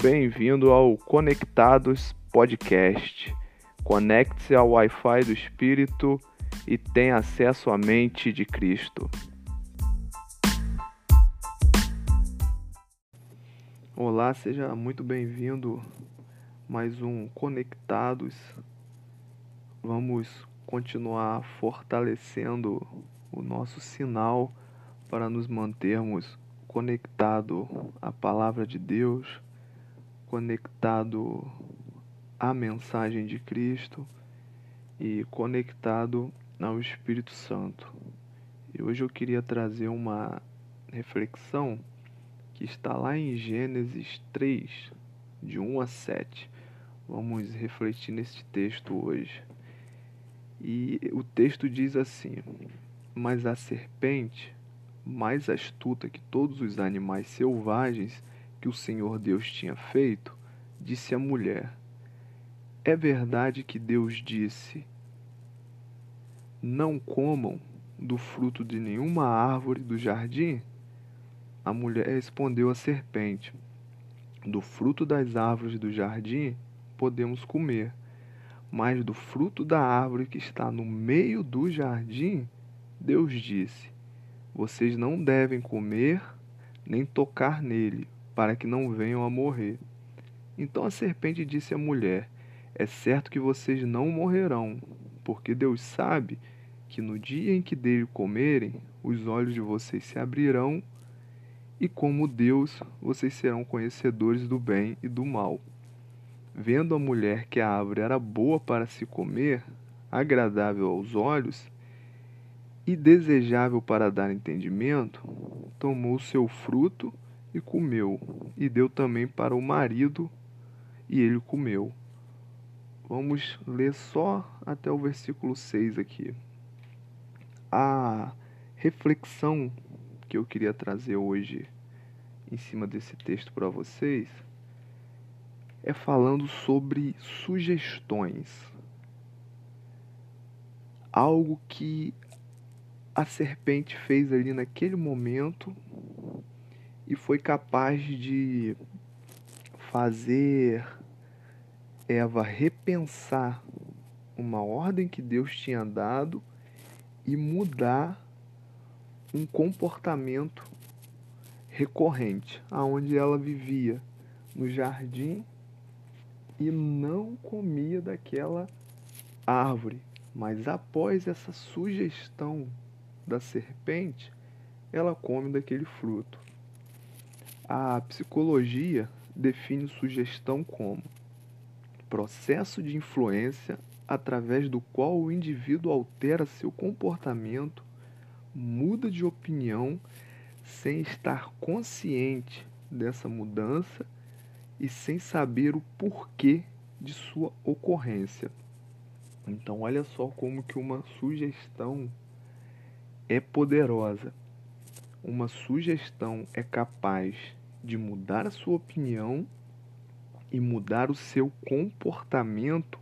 Bem-vindo ao Conectados Podcast. Conecte-se ao Wi-Fi do Espírito e tenha acesso à mente de Cristo. Olá, seja muito bem-vindo mais um Conectados. Vamos continuar fortalecendo o nosso sinal para nos mantermos conectado à palavra de Deus, conectado à mensagem de Cristo e conectado ao Espírito Santo. E hoje eu queria trazer uma reflexão que está lá em Gênesis 3, de 1 a 7. Vamos refletir nesse texto hoje. E o texto diz assim: Mas a serpente, mais astuta que todos os animais selvagens que o Senhor Deus tinha feito, disse à mulher: É verdade que Deus disse: Não comam do fruto de nenhuma árvore do jardim? A mulher respondeu à serpente: Do fruto das árvores do jardim podemos comer, mas do fruto da árvore que está no meio do jardim, Deus disse: Vocês não devem comer nem tocar nele, para que não venham a morrer. Então a serpente disse à mulher: É certo que vocês não morrerão, porque Deus sabe que no dia em que dele comerem, os olhos de vocês se abrirão e como Deus, vocês serão conhecedores do bem e do mal. Vendo a mulher que a árvore era boa para se comer, agradável aos olhos e desejável para dar entendimento, tomou seu fruto e comeu, e deu também para o marido, e ele comeu. Vamos ler só até o versículo 6 aqui. A reflexão que eu queria trazer hoje em cima desse texto para vocês é falando sobre sugestões. Algo que a serpente fez ali naquele momento e foi capaz de fazer Eva repensar uma ordem que Deus tinha dado e mudar um comportamento recorrente aonde ela vivia no jardim e não comia daquela árvore. Mas após essa sugestão da serpente, ela come daquele fruto. A psicologia define sugestão como processo de influência através do qual o indivíduo altera seu comportamento, muda de opinião sem estar consciente dessa mudança e sem saber o porquê de sua ocorrência. Então, olha só como que uma sugestão é poderosa. Uma sugestão é capaz de mudar a sua opinião e mudar o seu comportamento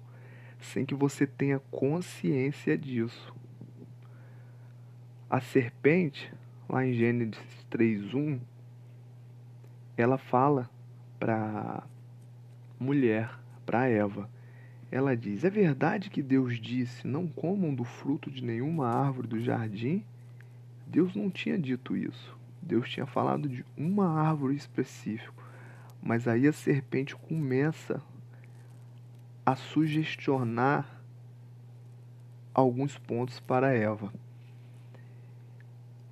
sem que você tenha consciência disso. A serpente, lá em Gênesis 3:1, ela fala para mulher, para Eva. Ela diz: "É verdade que Deus disse: não comam do fruto de nenhuma árvore do jardim?" Deus não tinha dito isso. Deus tinha falado de uma árvore específica. Mas aí a serpente começa a sugestionar alguns pontos para Eva.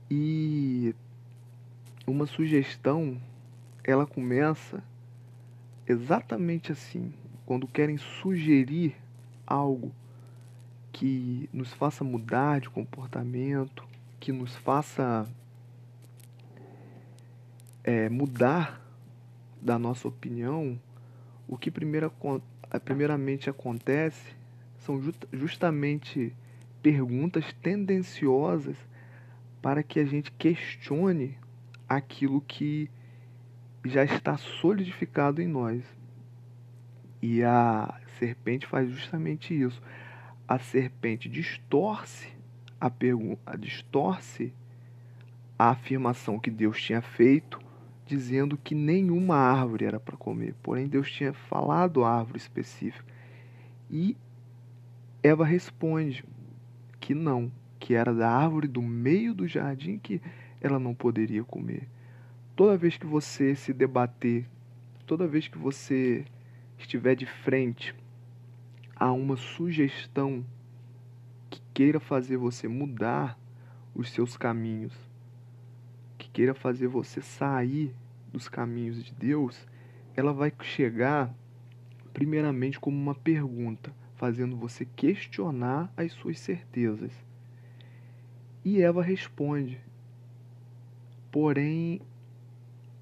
E uma sugestão, ela começa exatamente assim, quando querem sugerir algo que nos faça mudar de comportamento, que nos faça é, mudar da nossa opinião, o que primeira, primeiramente acontece são justamente perguntas tendenciosas para que a gente questione aquilo que já está solidificado em nós. E a serpente faz justamente isso. A serpente distorce a pergunta, distorce a afirmação que Deus tinha feito dizendo que nenhuma árvore era para comer. Porém, Deus tinha falado a árvore específica. E Eva responde que não, que era da árvore do meio do jardim que ela não poderia comer. Toda vez que você se debater, toda vez que você estiver de frente a uma sugestão que queira fazer você mudar os seus caminhos, queira fazer você sair dos caminhos de Deus, ela vai chegar primeiramente como uma pergunta, fazendo você questionar as suas certezas. E Eva responde. Porém,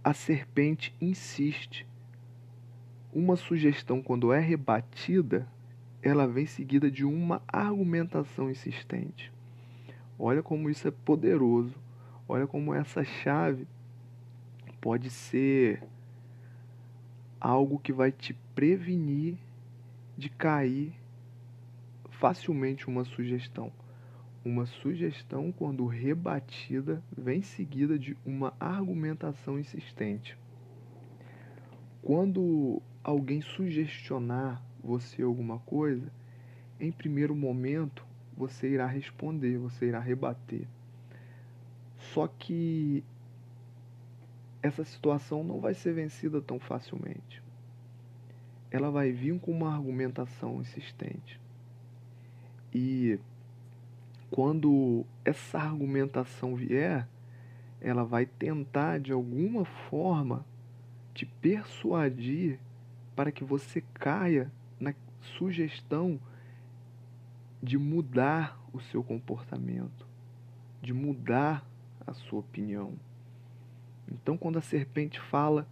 a serpente insiste. Uma sugestão, quando é rebatida, ela vem seguida de uma argumentação insistente. Olha como isso é poderoso. Olha como essa chave pode ser algo que vai te prevenir de cair facilmente uma sugestão. Uma sugestão, quando rebatida, vem seguida de uma argumentação insistente. Quando alguém sugestionar você alguma coisa, em primeiro momento você irá responder, você irá rebater. Só que essa situação não vai ser vencida tão facilmente. Ela vai vir com uma argumentação insistente. E quando essa argumentação vier, ela vai tentar de alguma forma te persuadir para que você caia na sugestão de mudar o seu comportamento, de mudar a sua opinião. Então, quando a serpente fala,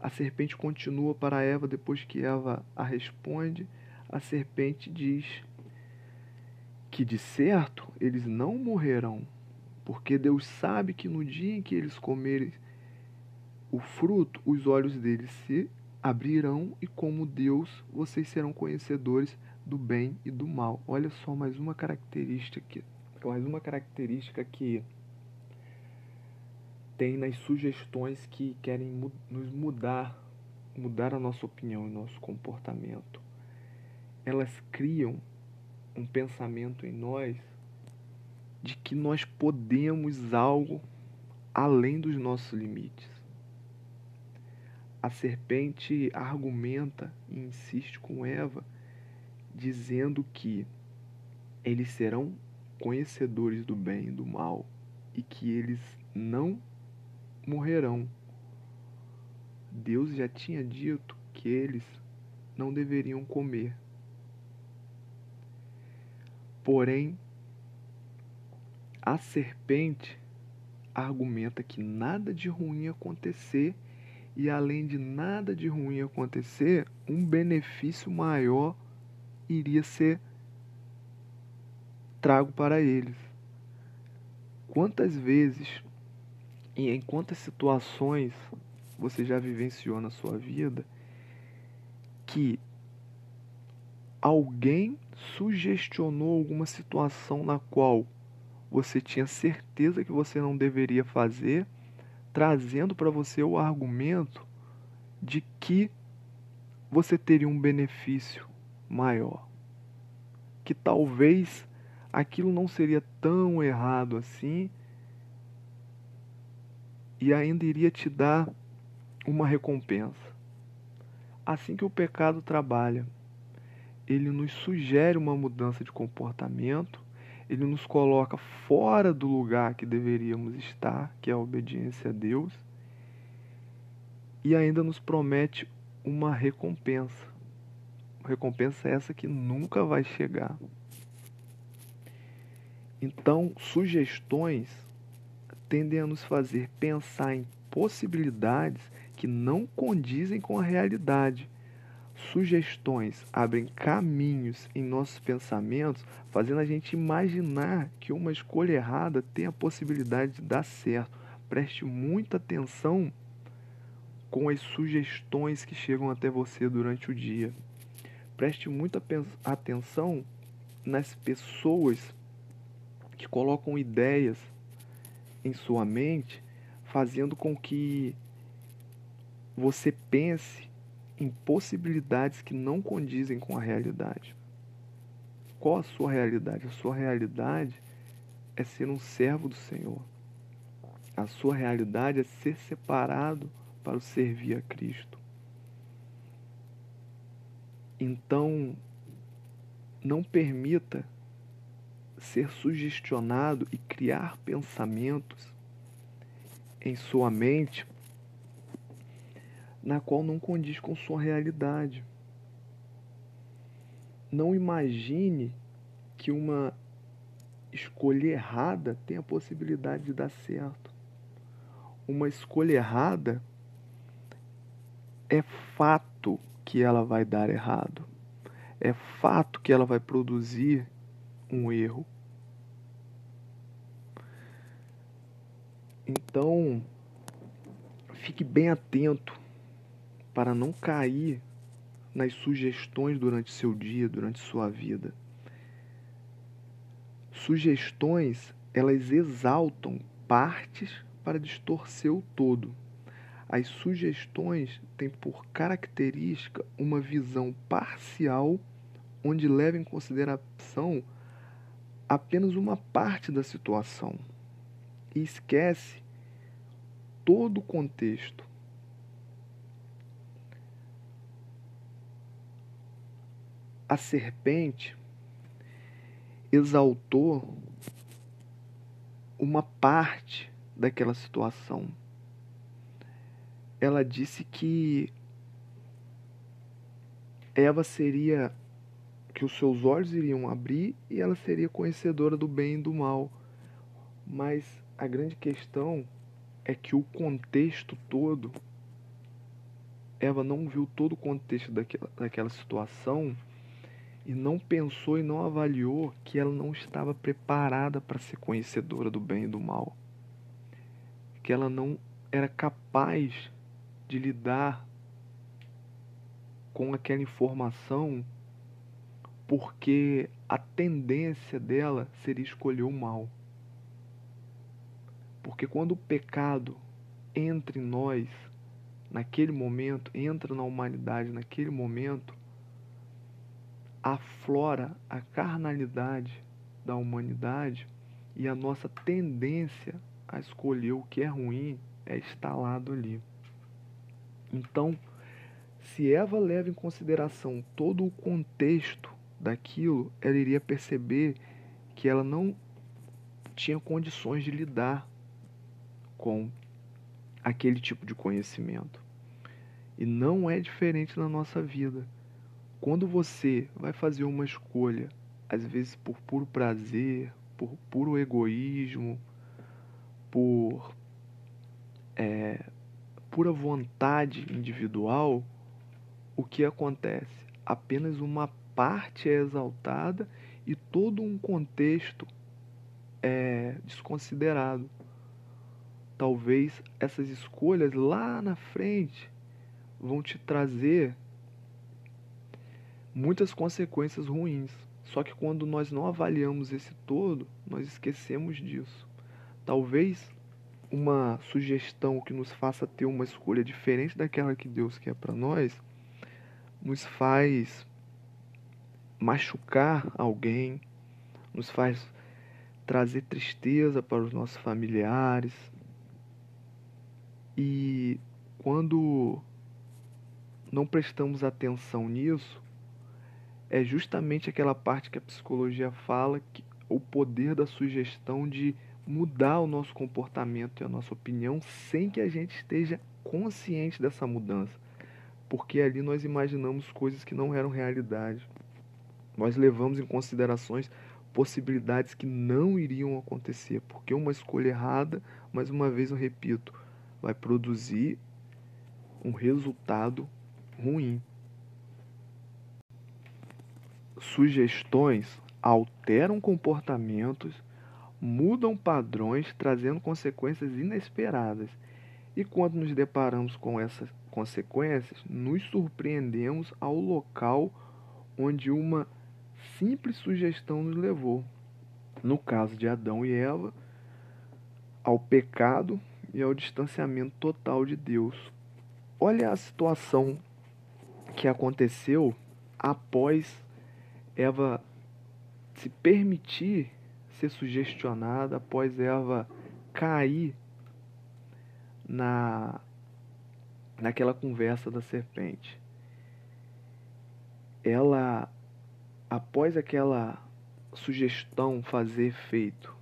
a serpente continua para Eva depois que Eva a responde. A serpente diz que de certo eles não morrerão, porque Deus sabe que no dia em que eles comerem o fruto, os olhos deles se abrirão e como Deus vocês serão conhecedores do bem e do mal. Olha só mais uma característica, mais uma característica que tem nas sugestões que querem mu nos mudar, mudar a nossa opinião e nosso comportamento. Elas criam um pensamento em nós de que nós podemos algo além dos nossos limites. A serpente argumenta e insiste com Eva dizendo que eles serão conhecedores do bem e do mal e que eles não morrerão. Deus já tinha dito que eles não deveriam comer. Porém, a serpente argumenta que nada de ruim acontecer e além de nada de ruim acontecer, um benefício maior iria ser trago para eles. Quantas vezes e em quantas situações você já vivenciou na sua vida que alguém sugestionou alguma situação na qual você tinha certeza que você não deveria fazer, trazendo para você o argumento de que você teria um benefício maior. Que talvez aquilo não seria tão errado assim e ainda iria te dar uma recompensa. Assim que o pecado trabalha, ele nos sugere uma mudança de comportamento, ele nos coloca fora do lugar que deveríamos estar, que é a obediência a Deus, e ainda nos promete uma recompensa. Recompensa essa que nunca vai chegar. Então, sugestões tendem a nos fazer pensar em possibilidades que não condizem com a realidade. Sugestões abrem caminhos em nossos pensamentos, fazendo a gente imaginar que uma escolha errada tem a possibilidade de dar certo. Preste muita atenção com as sugestões que chegam até você durante o dia. Preste muita atenção nas pessoas que colocam ideias em sua mente, fazendo com que você pense em possibilidades que não condizem com a realidade. Qual a sua realidade? A sua realidade é ser um servo do Senhor. A sua realidade é ser separado para servir a Cristo. Então, não permita ser sugestionado e criar pensamentos em sua mente na qual não condiz com sua realidade. Não imagine que uma escolha errada tem a possibilidade de dar certo. Uma escolha errada é fato que ela vai dar errado. É fato que ela vai produzir um erro. Então, fique bem atento para não cair nas sugestões durante seu dia, durante sua vida. Sugestões, elas exaltam partes para distorcer o todo. As sugestões têm por característica uma visão parcial onde leva em consideração apenas uma parte da situação e esquece todo o contexto. A serpente exaltou uma parte daquela situação. Ela disse que Eva seria que os seus olhos iriam abrir e ela seria conhecedora do bem e do mal. Mas a grande questão é que o contexto todo, Eva não viu todo o contexto daquela, daquela situação e não pensou e não avaliou que ela não estava preparada para ser conhecedora do bem e do mal. Que ela não era capaz de lidar com aquela informação porque a tendência dela seria escolher o mal. Porque quando o pecado entra em nós, naquele momento, entra na humanidade naquele momento, aflora a carnalidade da humanidade e a nossa tendência a escolher o que é ruim é instalado ali. Então, se Eva leva em consideração todo o contexto daquilo, ela iria perceber que ela não tinha condições de lidar com aquele tipo de conhecimento. E não é diferente na nossa vida. Quando você vai fazer uma escolha, às vezes por puro prazer, por puro egoísmo, por é, pura vontade individual, o que acontece? Apenas uma parte é exaltada e todo um contexto é desconsiderado. Talvez essas escolhas lá na frente vão te trazer muitas consequências ruins. Só que quando nós não avaliamos esse todo, nós esquecemos disso. Talvez uma sugestão que nos faça ter uma escolha diferente daquela que Deus quer para nós nos faz machucar alguém, nos faz trazer tristeza para os nossos familiares. E quando não prestamos atenção nisso, é justamente aquela parte que a psicologia fala que o poder da sugestão de mudar o nosso comportamento e a nossa opinião sem que a gente esteja consciente dessa mudança. Porque ali nós imaginamos coisas que não eram realidade. Nós levamos em considerações possibilidades que não iriam acontecer, porque uma escolha errada, mais uma vez eu repito, vai produzir um resultado ruim. Sugestões alteram comportamentos, mudam padrões, trazendo consequências inesperadas. E quando nos deparamos com essas consequências, nos surpreendemos ao local onde uma simples sugestão nos levou, no caso de Adão e Eva, ao pecado e ao distanciamento total de Deus. olha a situação que aconteceu após Eva se permitir ser sugestionada, após Eva cair na naquela conversa da serpente. Ela após aquela sugestão fazer efeito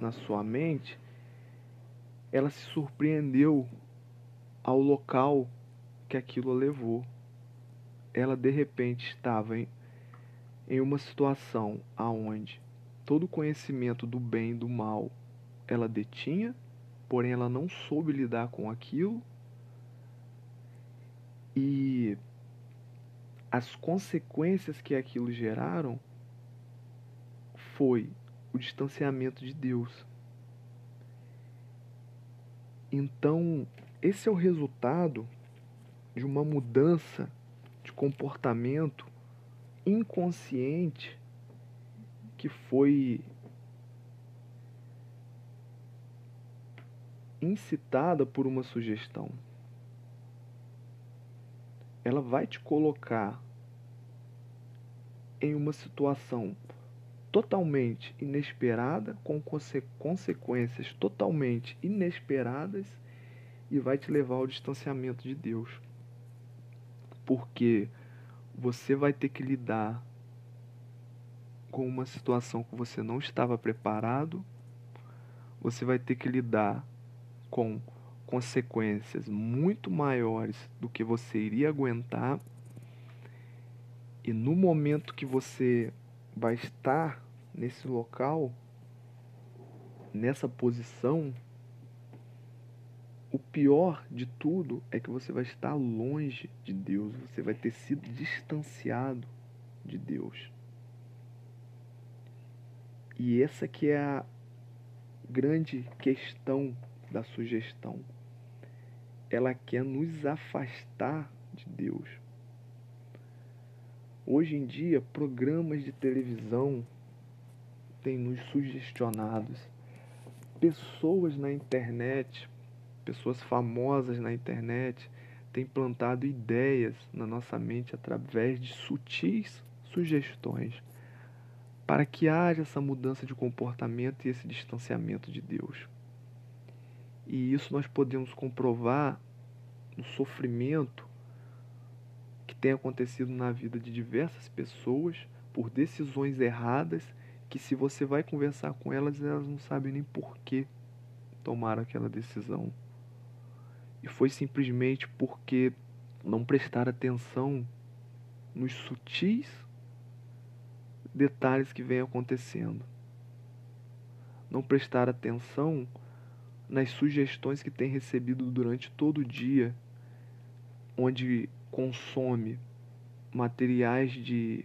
na sua mente, ela se surpreendeu ao local que aquilo a levou. Ela de repente estava em, em uma situação aonde todo o conhecimento do bem e do mal ela detinha, porém ela não soube lidar com aquilo e as consequências que aquilo geraram foi o distanciamento de Deus. Então, esse é o resultado de uma mudança de comportamento inconsciente que foi incitada por uma sugestão. Ela vai te colocar em uma situação totalmente inesperada, com conse consequências totalmente inesperadas e vai te levar ao distanciamento de Deus. Porque você vai ter que lidar com uma situação que você não estava preparado, você vai ter que lidar com consequências muito maiores do que você iria aguentar. E no momento que você vai estar nesse local, nessa posição, o pior de tudo é que você vai estar longe de Deus, você vai ter sido distanciado de Deus. E essa que é a grande questão da sugestão. Ela quer nos afastar de Deus. Hoje em dia, programas de televisão têm nos sugestionados. Pessoas na internet, pessoas famosas na internet, têm plantado ideias na nossa mente através de sutis sugestões para que haja essa mudança de comportamento e esse distanciamento de Deus. E isso nós podemos comprovar no sofrimento tem acontecido na vida de diversas pessoas por decisões erradas que se você vai conversar com elas, elas não sabem nem por que tomaram aquela decisão. E foi simplesmente porque não prestaram atenção nos sutis detalhes que vem acontecendo. Não prestar atenção nas sugestões que tem recebido durante todo o dia, onde consome materiais de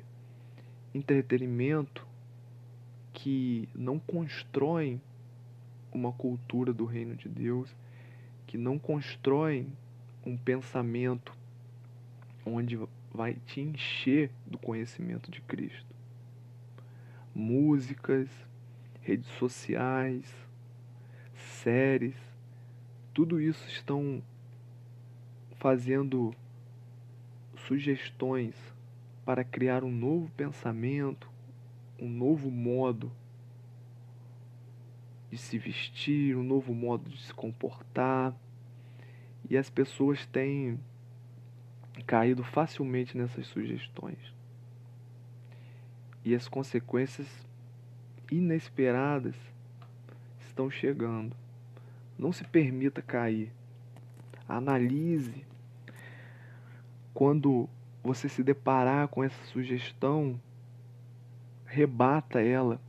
entretenimento que não constroem uma cultura do reino de Deus, que não constroem um pensamento onde vai te encher do conhecimento de Cristo. Músicas, redes sociais, séries, tudo isso estão fazendo sugestões para criar um novo pensamento, um novo modo de se vestir, um novo modo de se comportar. E as pessoas têm caído facilmente nessas sugestões. E as consequências inesperadas estão chegando. Não se permita cair. Analise quando você se deparar com essa sugestão, rebata ela,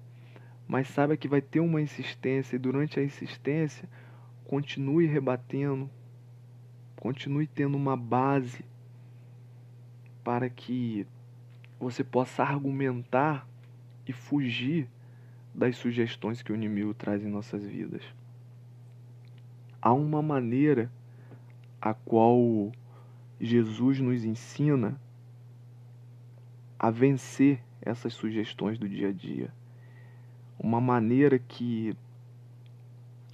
mas saiba que vai ter uma insistência e durante a insistência, continue rebatendo, continue tendo uma base para que você possa argumentar e fugir das sugestões que o inimigo traz em nossas vidas. Há uma maneira a qual Jesus nos ensina a vencer essas sugestões do dia a dia. Uma maneira que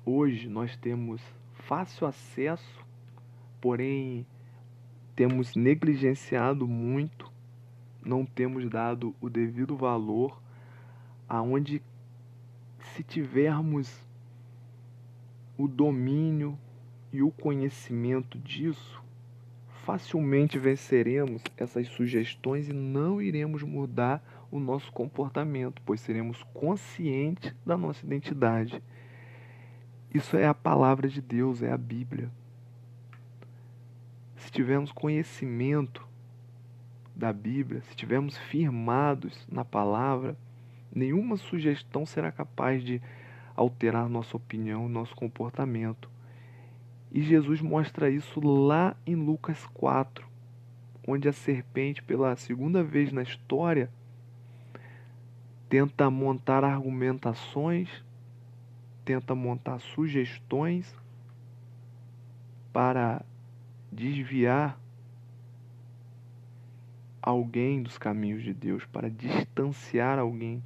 hoje nós temos fácil acesso, porém temos negligenciado muito, não temos dado o devido valor, aonde se tivermos o domínio e o conhecimento disso, facilmente venceremos essas sugestões e não iremos mudar o nosso comportamento, pois seremos conscientes da nossa identidade. Isso é a palavra de Deus, é a Bíblia. Se tivermos conhecimento da Bíblia, se tivermos firmados na palavra, nenhuma sugestão será capaz de alterar nossa opinião, nosso comportamento. E Jesus mostra isso lá em Lucas 4, onde a serpente, pela segunda vez na história, tenta montar argumentações, tenta montar sugestões para desviar alguém dos caminhos de Deus, para distanciar alguém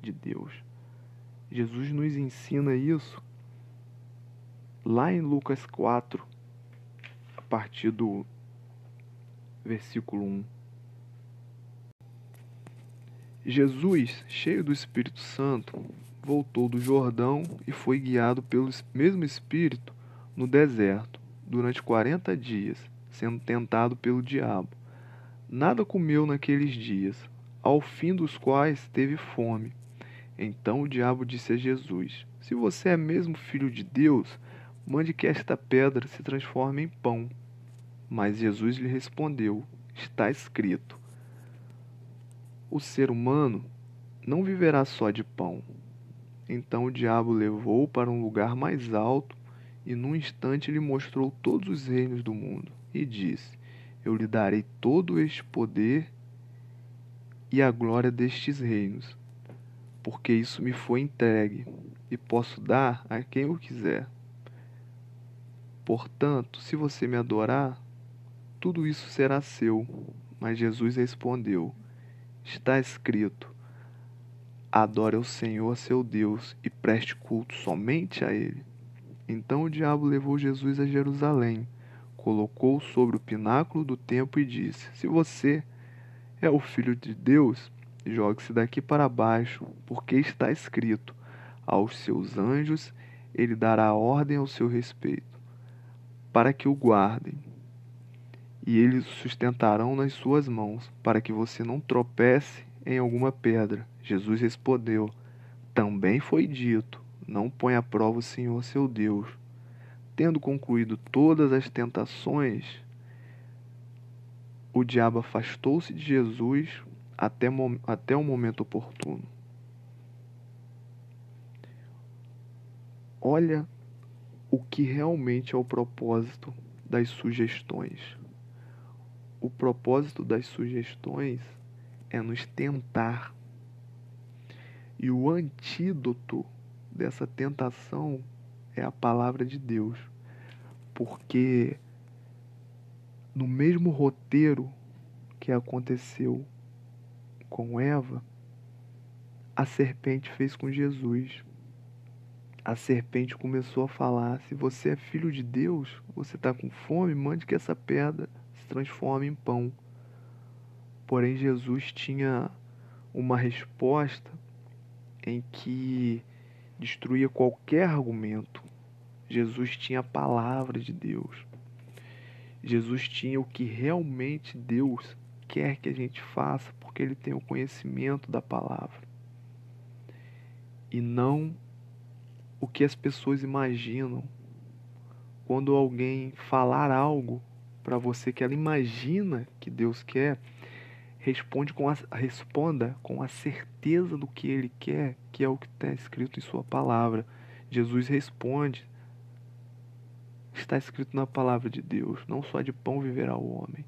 de Deus. Jesus nos ensina isso lá em Lucas 4, a partir do versículo 1. Jesus, cheio do Espírito Santo, voltou do Jordão e foi guiado pelo mesmo Espírito no deserto durante quarenta dias, sendo tentado pelo diabo. Nada comeu naqueles dias, ao fim dos quais teve fome. Então o diabo disse a Jesus: Se você é mesmo filho de Deus, mande que esta pedra se transforme em pão. Mas Jesus lhe respondeu: Está escrito o ser humano não viverá só de pão. Então o diabo levou para um lugar mais alto e num instante lhe mostrou todos os reinos do mundo e disse: Eu lhe darei todo este poder e a glória destes reinos, porque isso me foi entregue e posso dar a quem eu quiser. Portanto, se você me adorar, tudo isso será seu. Mas Jesus respondeu: Está escrito: Adore ao Senhor seu Deus e preste culto somente a Ele. Então o diabo levou Jesus a Jerusalém, colocou-o sobre o pináculo do templo e disse: Se você é o filho de Deus, jogue-se daqui para baixo, porque está escrito: Aos seus anjos ele dará ordem ao seu respeito, para que o guardem e eles o sustentarão nas suas mãos, para que você não tropece em alguma pedra. Jesus respondeu: Também foi dito: Não põe à prova o Senhor seu Deus. Tendo concluído todas as tentações, o diabo afastou-se de Jesus até, até o momento oportuno. Olha o que realmente é o propósito das sugestões. O propósito das sugestões é nos tentar. E o antídoto dessa tentação é a palavra de Deus. Porque no mesmo roteiro que aconteceu com Eva, a serpente fez com Jesus. A serpente começou a falar: se você é filho de Deus, você está com fome, mande que essa pedra transforma em pão. Porém, Jesus tinha uma resposta em que destruía qualquer argumento. Jesus tinha a palavra de Deus. Jesus tinha o que realmente Deus quer que a gente faça, porque ele tem o conhecimento da palavra. E não o que as pessoas imaginam. Quando alguém falar algo para você que ela imagina que Deus quer, responde com a, responda com a certeza do que ele quer, que é o que está escrito em sua palavra. Jesus responde. Está escrito na palavra de Deus, não só de pão viverá o homem.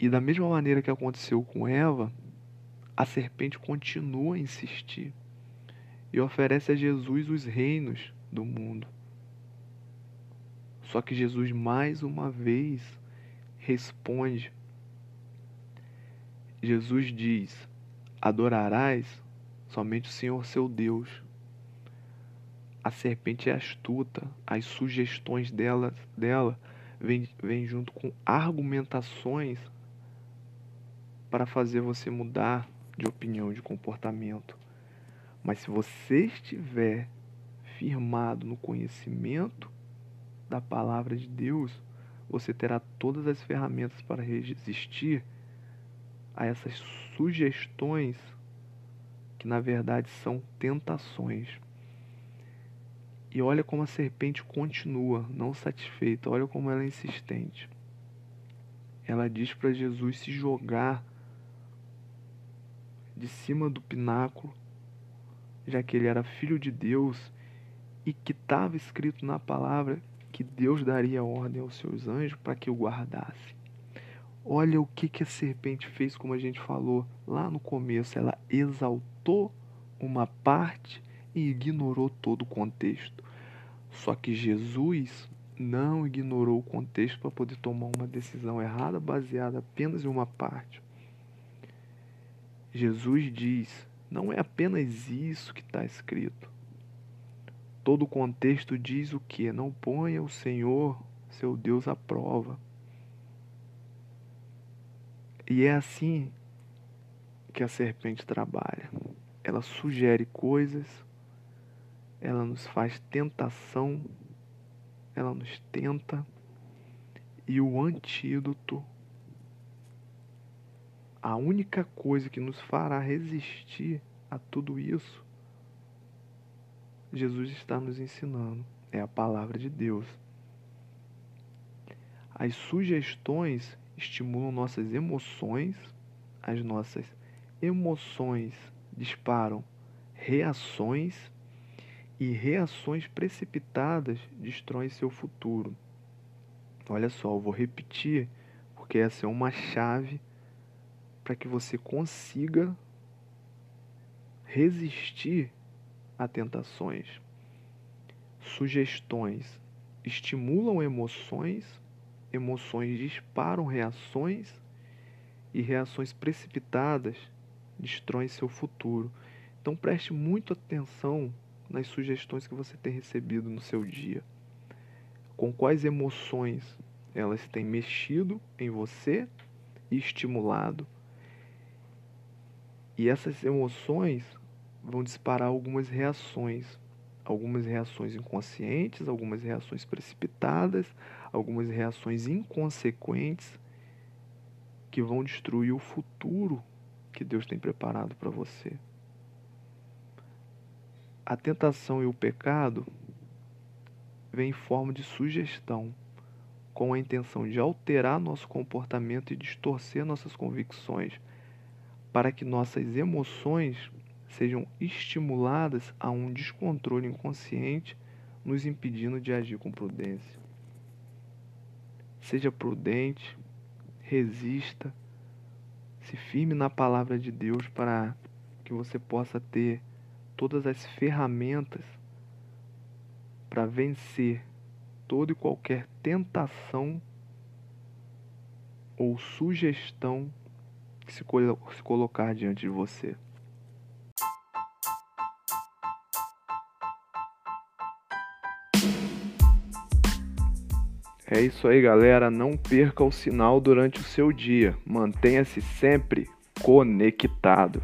E da mesma maneira que aconteceu com Eva, a serpente continua a insistir e oferece a Jesus os reinos do mundo. Só que Jesus mais uma vez responde. Jesus diz: Adorarás somente o Senhor seu Deus. A serpente é astuta, as sugestões dela, dela vem, vem junto com argumentações para fazer você mudar de opinião, de comportamento. Mas se você estiver firmado no conhecimento da palavra de Deus, você terá todas as ferramentas para resistir a essas sugestões que na verdade são tentações. E olha como a serpente continua, não satisfeita, olha como ela é insistente. Ela diz para Jesus se jogar de cima do pináculo, já que ele era filho de Deus e que estava escrito na palavra que Deus daria ordem aos seus anjos para que o guardasse. Olha o que, que a serpente fez, como a gente falou lá no começo. Ela exaltou uma parte e ignorou todo o contexto. Só que Jesus não ignorou o contexto para poder tomar uma decisão errada baseada apenas em uma parte. Jesus diz: não é apenas isso que está escrito. Todo o contexto diz o que? Não ponha o Senhor, seu Deus, à prova. E é assim que a serpente trabalha. Ela sugere coisas, ela nos faz tentação, ela nos tenta, e o antídoto, a única coisa que nos fará resistir a tudo isso, Jesus está nos ensinando, é a palavra de Deus. As sugestões estimulam nossas emoções, as nossas emoções disparam reações e reações precipitadas destroem seu futuro. Olha só, eu vou repetir, porque essa é uma chave para que você consiga resistir a tentações. Sugestões estimulam emoções emoções disparam reações e reações precipitadas destroem seu futuro. Então preste muito atenção nas sugestões que você tem recebido no seu dia. Com quais emoções elas têm mexido em você e estimulado. E essas emoções vão disparar algumas reações, algumas reações inconscientes, algumas reações precipitadas, algumas reações inconsequentes que vão destruir o futuro que Deus tem preparado para você. A tentação e o pecado vêm em forma de sugestão, com a intenção de alterar nosso comportamento e distorcer nossas convicções, para que nossas emoções sejam estimuladas a um descontrole inconsciente, nos impedindo de agir com prudência. Seja prudente, resista, se firme na palavra de Deus para que você possa ter todas as ferramentas para vencer toda e qualquer tentação ou sugestão se, se colocar diante de você. É isso aí, galera. Não perca o sinal durante o seu dia. Mantenha-se sempre conectado.